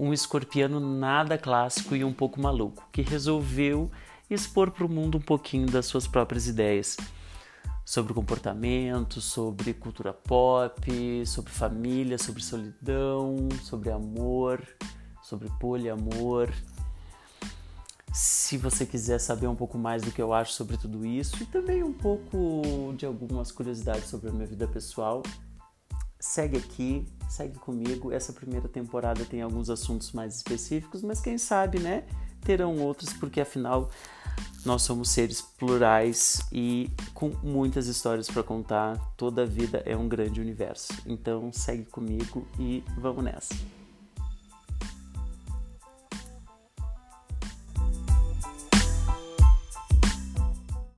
um escorpiano nada clássico e um pouco maluco, que resolveu expor para o mundo um pouquinho das suas próprias ideias sobre comportamento, sobre cultura pop, sobre família, sobre solidão, sobre amor, sobre poliamor. Se você quiser saber um pouco mais do que eu acho sobre tudo isso e também um pouco de algumas curiosidades sobre a minha vida pessoal, segue aqui, segue comigo. Essa primeira temporada tem alguns assuntos mais específicos, mas quem sabe, né? Terão outros, porque afinal nós somos seres plurais e com muitas histórias para contar. Toda vida é um grande universo. Então segue comigo e vamos nessa.